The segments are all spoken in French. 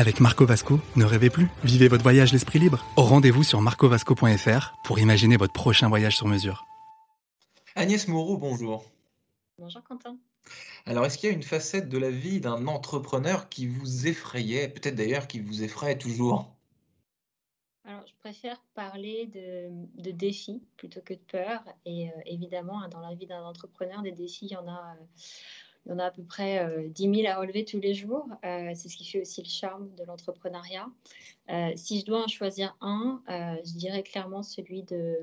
Avec Marco Vasco, ne rêvez plus, vivez votre voyage l'esprit libre. Au rendez-vous sur marcovasco.fr pour imaginer votre prochain voyage sur mesure. Agnès Moreau, bonjour. Bonjour Quentin. Alors, est-ce qu'il y a une facette de la vie d'un entrepreneur qui vous effrayait, peut-être d'ailleurs qui vous effraie toujours? Alors, je préfère parler de, de défis plutôt que de peur. Et euh, évidemment, hein, dans la vie d'un entrepreneur, des défis, il y en a, euh, il y en a à peu près euh, 10 000 à relever tous les jours. Euh, c'est ce qui fait aussi le charme de l'entrepreneuriat. Euh, si je dois en choisir un, euh, je dirais clairement celui de,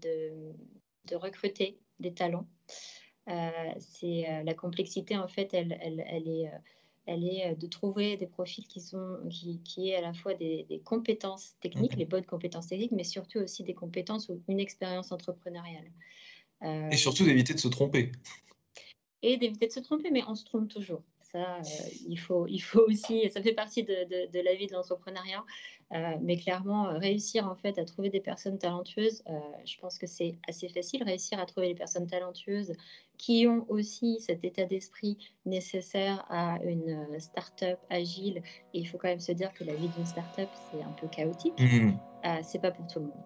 de, de recruter des talents. C'est la complexité en fait, elle, elle, elle est, elle est de trouver des profils qui sont qui, qui aient à la fois des, des compétences techniques, les bonnes compétences techniques, mais surtout aussi des compétences ou une expérience entrepreneuriale. Et surtout d'éviter de se tromper. Et d'éviter de se tromper, mais on se trompe toujours. Ça, euh, il, faut, il faut aussi, ça fait partie de, de- de la vie de l'entrepreneuriat, Euh, mais clairement, euh, réussir en fait à trouver des personnes talentueuses, euh, je pense que c'est assez facile, réussir à trouver des personnes talentueuses qui ont aussi cet état d'esprit nécessaire à une start-up agile. Et il faut quand même se dire que la vie d'une start-up, c'est un peu chaotique. Euh, c'est pas pour tout le monde.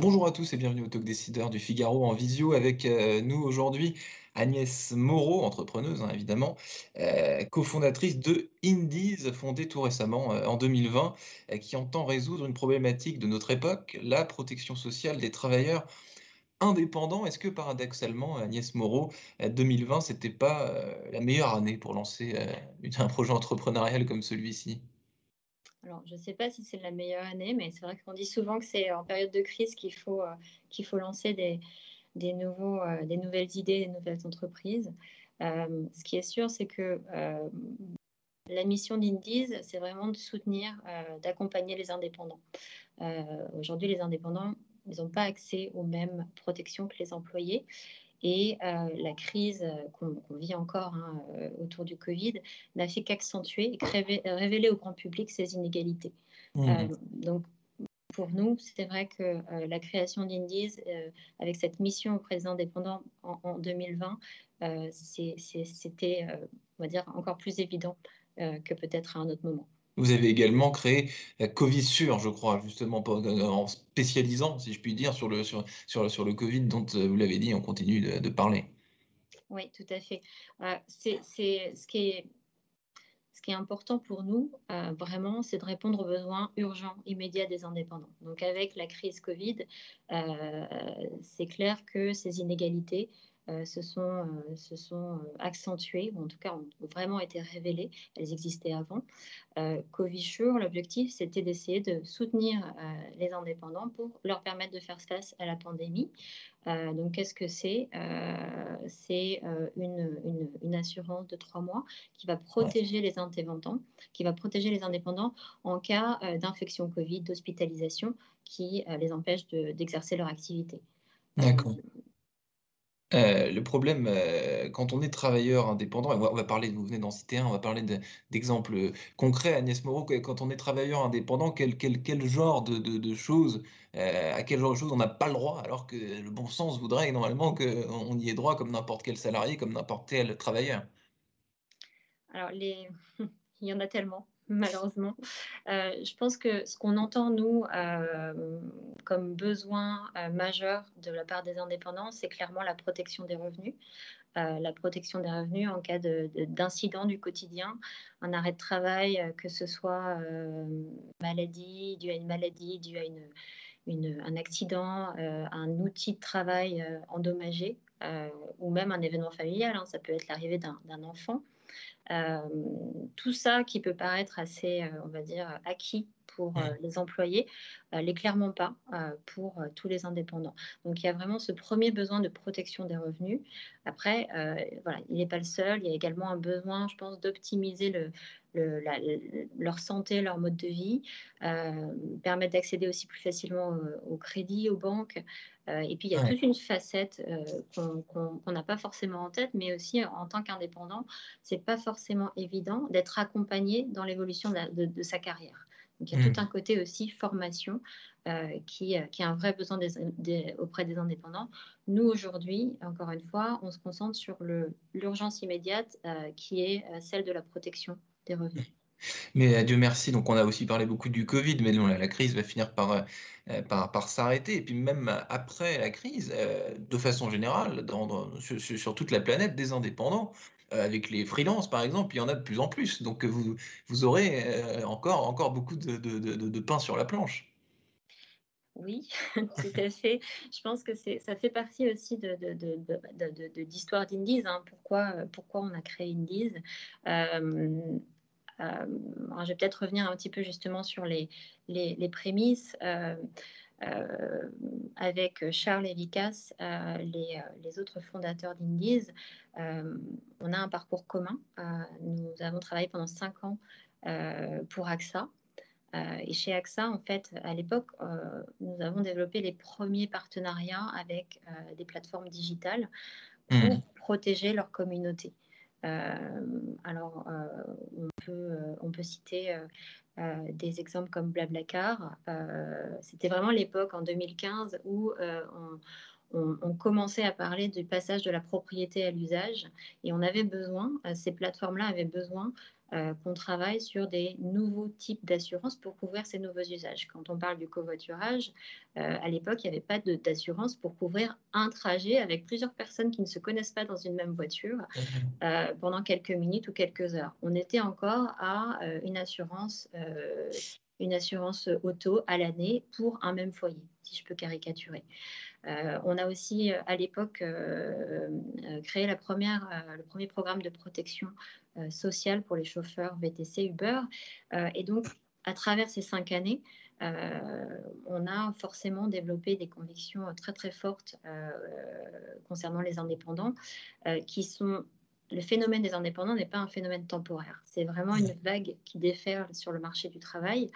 Bonjour à tous et bienvenue au Talk Décideur du Figaro en visio avec euh, nous aujourd'hui Agnès Moreau, entrepreneuse hein, évidemment, euh, cofondatrice de Indies, fondée tout récemment euh, en 2020, euh, qui entend résoudre une problématique de notre époque, la protection sociale des travailleurs indépendants. Est-ce que paradoxalement, Agnès Moreau, euh, 2020, c'était pas la meilleure année pour lancer un projet entrepreneurial comme celui-ci? Alors, je ne sais pas si c'est la meilleure année, mais c'est vrai qu'on dit souvent que c'est en période de crise qu'il faut, euh, qu'il faut lancer des, des, nouveaux, euh, des nouvelles idées, des nouvelles entreprises. Euh, ce qui est sûr, c'est que la mission d'Indies, c'est vraiment de soutenir, d'accompagner les indépendants. Aujourd'hui, les indépendants, ils n'ont pas accès aux mêmes protections que les employés. Et euh, la crise euh, qu'on vit encore hein, euh, autour du Covid n'a fait qu'accentuer et créver- révéler au grand public ces inégalités. Euh, donc, pour nous, c'est vrai que euh, la création d'Indies, avec cette mission auprès des indépendants en, en 2020, euh, c'est- c'est- c'était, on va dire, encore plus évident que peut-être à un autre moment. Vous avez également créé euh, Covisure, je crois, justement euh, en spécialisant, si je puis dire, sur le, sur, sur, le- Covid dont euh, vous l'avez dit, on continue de, parler. Oui, tout à fait. Euh, ce qui est, ce important pour nous, vraiment, c'est de répondre aux besoins urgents, immédiats des indépendants. Donc, avec la crise Covid, c'est clair que ces inégalités euh, se sont, euh, se sont euh, accentuées, ou en tout cas ont vraiment été révélées. Elles existaient avant. Euh, l'objectif, c'était d'essayer de soutenir les indépendants pour leur permettre de faire face à la pandémie. Donc, qu'est-ce que c'est C'est une, une- une assurance de trois mois qui va protéger les indépendants, qui va protéger les indépendants en cas d'infection Covid, d'hospitalisation, qui les empêche de- d'exercer leur activité. D'accord. Euh, le problème, euh, quand on est travailleur indépendant, on va, parler, vous venez d'en citer un, on va parler de- d'exemples concrets, Agnès Moreau, quand on est travailleur indépendant, quel, genre de, choses, euh, à quel genre de choses on n'a pas le droit, alors que le bon sens voudrait normalement qu'on y ait droit comme n'importe quel salarié, comme n'importe quel travailleur? Alors, il y en a tellement, malheureusement. Euh, je pense que ce qu'on entend, nous, euh, comme besoin euh, majeur de la part des indépendants, c'est clairement la protection des revenus. La protection des revenus en cas de- de- d'incident du quotidien, un arrêt de travail, que ce soit maladie, dû à une maladie, dû à une, un accident, un outil de travail endommagé, ou même un événement familial. hein. ça peut être l'arrivée d'un enfant. Euh, tout ça qui peut paraître assez, euh, on va dire, acquis pour les employés, l'est clairement pas pour tous les indépendants. Donc il y a vraiment ce premier besoin de protection des revenus. Après, voilà, il n'est pas le seul. Il y a également un besoin, je pense, d'optimiser le, leur santé, leur mode de vie, euh, permettre d'accéder aussi plus facilement au, crédit, aux banques. Euh, et puis, il y a toute une facette euh, qu'on n'a pas forcément en tête, mais aussi en tant qu'indépendant, c'est pas forcément évident d'être accompagné dans l'évolution de, sa carrière. Donc, il y a tout mmh. un côté aussi formation qui, qui, a un vrai besoin des, auprès des indépendants. Nous, aujourd'hui, encore une fois, on se concentre sur l'urgence immédiate qui est celle de la protection revenus. Mais euh, Dieu merci, donc on a aussi parlé beaucoup du Covid, mais la, crise va finir par, euh, par, par s'arrêter. Et puis même après la crise, euh, de façon générale, dans, sur, toute la planète, des indépendants, avec les freelances par exemple, il y en a de plus en plus. Donc vous, aurez encore, encore beaucoup de, de, de, pain sur la planche. Oui, tout à fait. Je pense que ça fait partie aussi de, d'histoire d'Indies. Hein. Pourquoi, pourquoi on a créé Indies? Euh, je vais peut-être revenir un petit peu justement sur les, les, prémices. Euh, euh, avec Charles et Vicas, les, les, autres fondateurs d'Indies, on a un parcours commun. nous avons travaillé pendant cinq ans pour AXA. et chez AXA, en fait, à l'époque, nous avons développé les premiers partenariats avec des plateformes digitales pour mmh. protéger leur communauté. Euh, alors, euh, on, peut, euh, on peut citer des exemples comme Blablacar. C'était vraiment l'époque en 2015 où on, on, commençait à parler du passage de la propriété à l'usage et on avait besoin, ces plateformes-là avaient besoin euh, qu'on travaille sur des nouveaux types d'assurance pour couvrir ces nouveaux usages. Quand on parle du covoiturage, euh, à l'époque, il n'y avait pas d'assurance pour couvrir un trajet avec plusieurs personnes qui ne se connaissent pas dans une même voiture mhm. euh, pendant quelques minutes ou quelques heures. On était encore à une assurance une assurance auto à l'année pour un même foyer, si je peux caricaturer. Euh, on a aussi euh, à l'époque euh, créé la première, le premier programme de protection sociale pour les chauffeurs VTC Uber. et donc, à travers ces cinq années, on a forcément développé des convictions très très fortes concernant les indépendants, qui sont le phénomène des indépendants n'est pas un phénomène temporaire. C'est vraiment une vague qui déferle sur le marché du travail.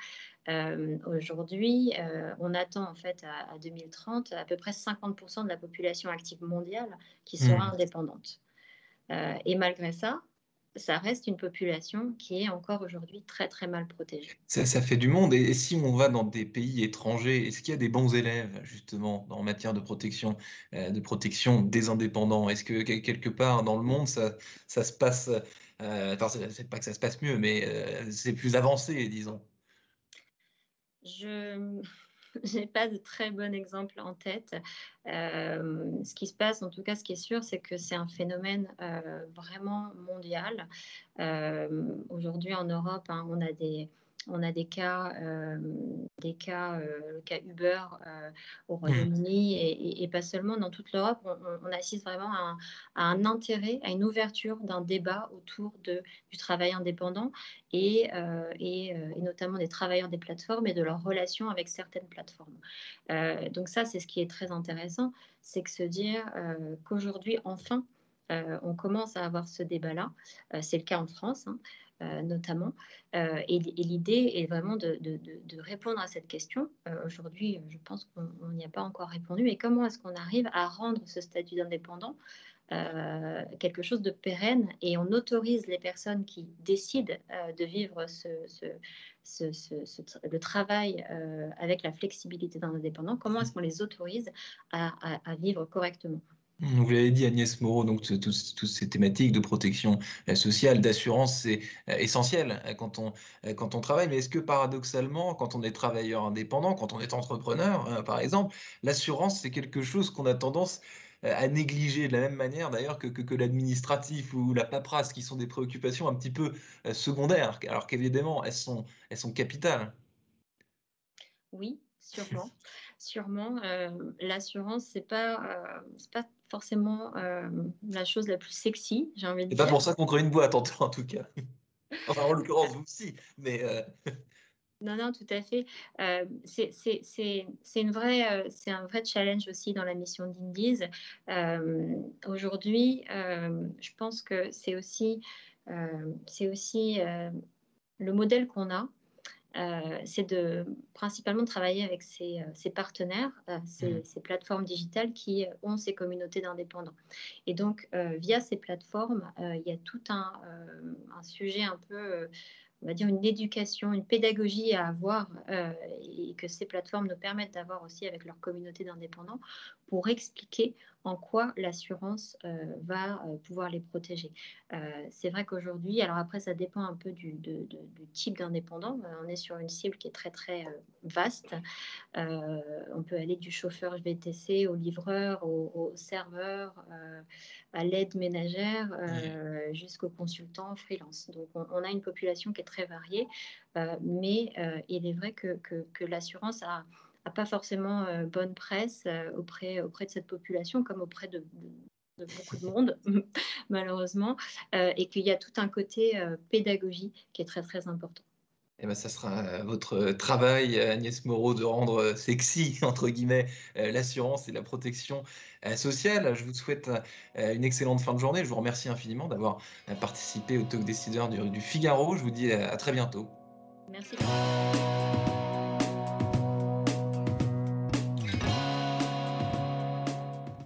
Euh, aujourd'hui, euh, on attend en fait à, 2030 à peu près 50% de la population active mondiale qui sera mmh. indépendante. Euh, et malgré ça, ça reste une population qui est encore aujourd'hui très très mal protégée. Ça, ça, fait du monde. Et, si on va dans des pays étrangers, est-ce qu'il y a des bons élèves justement en matière de protection, de protection des indépendants? Est-ce que quelque part dans le monde ça, ça se passe, enfin c'est pas que ça se passe mieux, mais c'est plus avancé, disons? Je n'ai pas de très bon exemple en tête. Euh, ce qui se passe, en tout cas, ce qui est sûr, c'est que c'est un phénomène euh, vraiment mondial. Euh, aujourd'hui, en Europe, hein, on a des on a des cas, euh, des cas, euh, le cas Uber euh, au Royaume-Uni et, pas seulement dans toute l'Europe. On, assiste vraiment à un, intérêt, à une ouverture d'un débat autour de, du travail indépendant et, et, notamment des travailleurs des plateformes et de leurs relations avec certaines plateformes. donc ça, c'est ce qui est très intéressant, c'est que se dire qu'aujourd'hui, enfin, on commence à avoir ce débat-là. c'est le cas en France. Hein. Euh, notamment. Euh, et, l'idée est vraiment de, répondre à cette question. Euh, aujourd'hui, je pense qu'on n'y a pas encore répondu, mais comment est-ce qu'on arrive à rendre ce statut d'indépendant quelque chose de pérenne et on autorise les personnes qui décident de vivre le travail avec la flexibilité d'un indépendant, comment est-ce qu'on les autorise à vivre correctement? Vous l'avez dit, Agnès Moreau, donc toutes ces thématiques de protection euh, sociale, d'assurance, c'est euh, essentiel euh, quand on, travaille. Mais est-ce que paradoxalement, quand on est travailleur indépendant, quand on est entrepreneur, par exemple, l'assurance, c'est quelque chose qu'on a tendance à négliger de la même manière d'ailleurs que, l'administratif ou la paperasse, qui sont des préoccupations un petit peu secondaires, alors qu'évidemment, elles sont, capitales. Oui, sûrement. sûrement. L'assurance, c'est pas, pas forcément euh, la chose la plus sexy, j'ai envie de dire. C'est pas pour ça qu'on crée une boîte en, tout cas. enfin, en l'occurrence, vous aussi, mais. Euh, Non, non, tout à fait. Euh, c'est une vraie, c'est un vrai challenge aussi dans la mission d'Indies. Aujourd'hui, je pense que c'est aussi, c'est aussi le modèle qu'on a euh, c'est de principalement travailler avec ses, euh, partenaires, euh, mmh. ces, plateformes digitales qui ont ces communautés d'indépendants. Et donc, via ces plateformes, il y a tout un, un sujet un peu on va dire, une éducation, une pédagogie à avoir et que ces plateformes nous permettent d'avoir aussi avec leur communauté d'indépendants pour expliquer en quoi l'assurance euh, va euh, pouvoir les protéger. c'est vrai qu'aujourd'hui, alors après, ça dépend un peu du, type d'indépendant. on est sur une cible qui est très, très vaste. on peut aller du chauffeur VTC au livreur, au, serveur, à l'aide ménagère, jusqu'au consultant freelance. Donc, on, on, a une population qui est très euh, mais euh, il est vrai que, que, l'assurance a, pas forcément euh, bonne presse auprès, auprès de cette population comme auprès de, beaucoup de monde, malheureusement, et qu'il y a tout un côté pédagogie qui est très très important. Et eh ben, ça sera votre travail, Agnès Moreau, de rendre sexy, entre guillemets, l'assurance et la protection sociale. Je vous souhaite une excellente fin de journée. Je vous remercie infiniment d'avoir participé au Talk Décideur du Figaro. Je vous dis à très bientôt. Merci.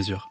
mesure.